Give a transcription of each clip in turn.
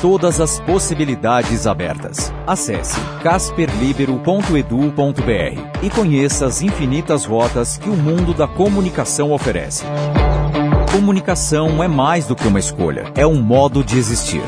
Todas as possibilidades abertas. Acesse casperlibero.edu.br e conheça as infinitas rotas que o mundo da comunicação oferece. Comunicação é mais do que uma escolha, é um modo de existir.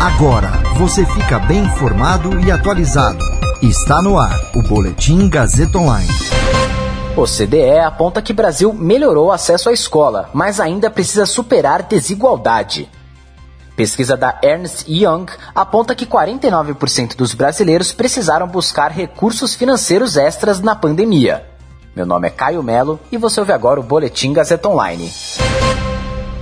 Agora você fica bem informado e atualizado. Está no ar o Boletim Gazeta Online. O CDE aponta que Brasil melhorou o acesso à escola, mas ainda precisa superar desigualdade. Pesquisa da Ernst Young aponta que 49% dos brasileiros precisaram buscar recursos financeiros extras na pandemia. Meu nome é Caio Melo e você ouve agora o Boletim Gazeta Online.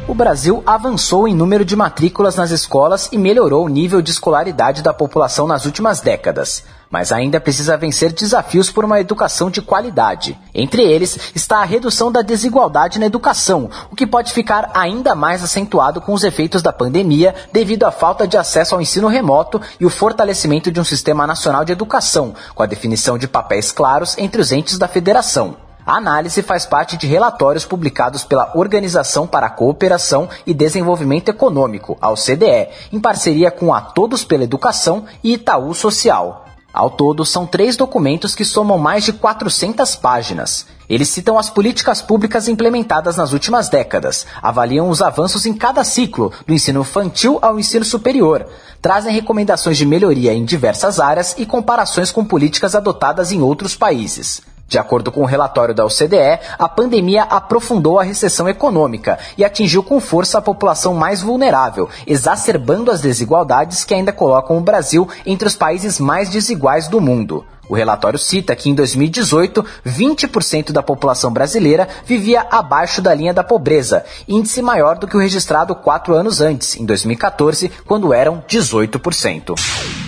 O Brasil avançou em número de matrículas nas escolas e melhorou o nível de escolaridade da população nas últimas décadas. Mas ainda precisa vencer desafios por uma educação de qualidade. Entre eles está a redução da desigualdade na educação, o que pode ficar ainda mais acentuado com os efeitos da pandemia devido à falta de acesso ao ensino remoto e o fortalecimento de um sistema nacional de educação, com a definição de papéis claros entre os entes da federação. A análise faz parte de relatórios publicados pela Organização para a Cooperação e Desenvolvimento Econômico, a OCDE, em parceria com a Todos pela Educação e Itaú Social. Ao todo, são três documentos que somam mais de 400 páginas. Eles citam as políticas públicas implementadas nas últimas décadas, avaliam os avanços em cada ciclo, do ensino infantil ao ensino superior, trazem recomendações de melhoria em diversas áreas e comparações com políticas adotadas em outros países. De acordo com o relatório da OCDE, a pandemia aprofundou a recessão econômica e atingiu com força a população mais vulnerável, exacerbando as desigualdades que ainda colocam o Brasil entre os países mais desiguais do mundo. O relatório cita que em 2018, 20% da população brasileira vivia abaixo da linha da pobreza, índice maior do que o registrado quatro anos antes, em 2014, quando eram 18%.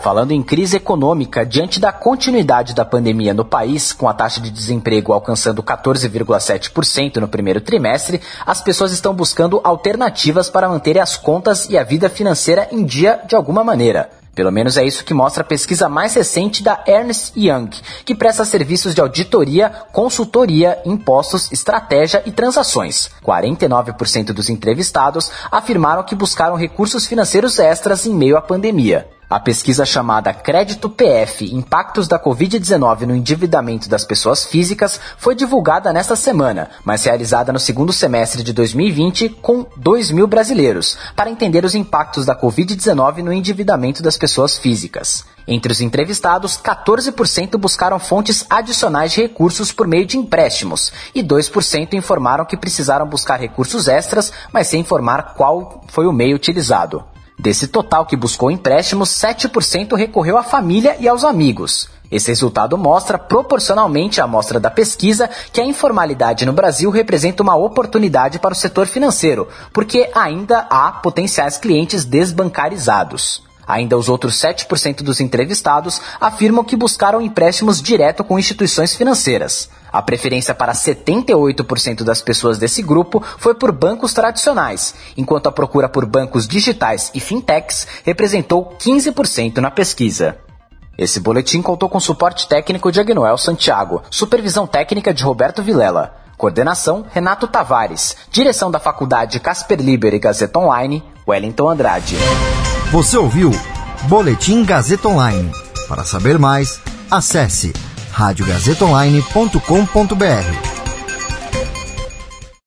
Falando em crise econômica, diante da continuidade da pandemia no país, com a taxa de desemprego alcançando 14,7% no primeiro trimestre, as pessoas estão buscando alternativas para manter as contas e a vida financeira em dia de alguma maneira. Pelo menos é isso que mostra a pesquisa mais recente da Ernst Young, que presta serviços de auditoria, consultoria, impostos, estratégia e transações. 49% dos entrevistados afirmaram que buscaram recursos financeiros extras em meio à pandemia. A pesquisa chamada Crédito PF Impactos da Covid-19 no Endividamento das Pessoas Físicas foi divulgada nesta semana, mas realizada no segundo semestre de 2020 com 2 mil brasileiros, para entender os impactos da Covid-19 no endividamento das pessoas físicas. Entre os entrevistados, 14% buscaram fontes adicionais de recursos por meio de empréstimos e 2% informaram que precisaram buscar recursos extras, mas sem informar qual foi o meio utilizado. Desse total que buscou empréstimos, 7% recorreu à família e aos amigos. Esse resultado mostra, proporcionalmente à amostra da pesquisa, que a informalidade no Brasil representa uma oportunidade para o setor financeiro, porque ainda há potenciais clientes desbancarizados. Ainda os outros 7% dos entrevistados afirmam que buscaram empréstimos direto com instituições financeiras. A preferência para 78% das pessoas desse grupo foi por bancos tradicionais, enquanto a procura por bancos digitais e fintechs representou 15% na pesquisa. Esse boletim contou com suporte técnico de Agnoel Santiago, supervisão técnica de Roberto Vilela, coordenação Renato Tavares, direção da Faculdade Casper Liber e Gazeta Online, Wellington Andrade. Você ouviu Boletim Gazeta Online. Para saber mais, acesse radiogazetaonline.com.br.